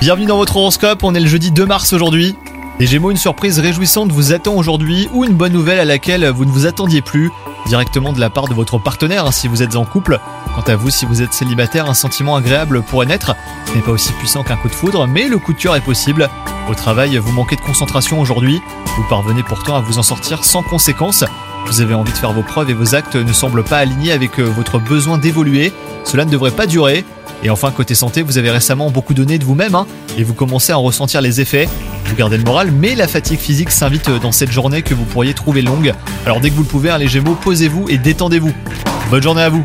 Bienvenue dans votre horoscope, on est le jeudi 2 mars aujourd'hui. Les Gémeaux, une surprise réjouissante vous attend aujourd'hui ou une bonne nouvelle à laquelle vous ne vous attendiez plus, directement de la part de votre partenaire hein, si vous êtes en couple. Quant à vous, si vous êtes célibataire, un sentiment agréable pourrait naître. Ce n'est pas aussi puissant qu'un coup de foudre, mais le coup de cœur est possible. Au travail, vous manquez de concentration aujourd'hui. Vous parvenez pourtant à vous en sortir sans conséquence. Vous avez envie de faire vos preuves et vos actes ne semblent pas alignés avec euh, votre besoin d'évoluer. Cela ne devrait pas durer. Et enfin, côté santé, vous avez récemment beaucoup donné de vous-même hein, et vous commencez à en ressentir les effets. Vous gardez le moral, mais la fatigue physique s'invite dans cette journée que vous pourriez trouver longue. Alors dès que vous le pouvez, hein, les Gémeaux, posez-vous et détendez-vous. Bonne journée à vous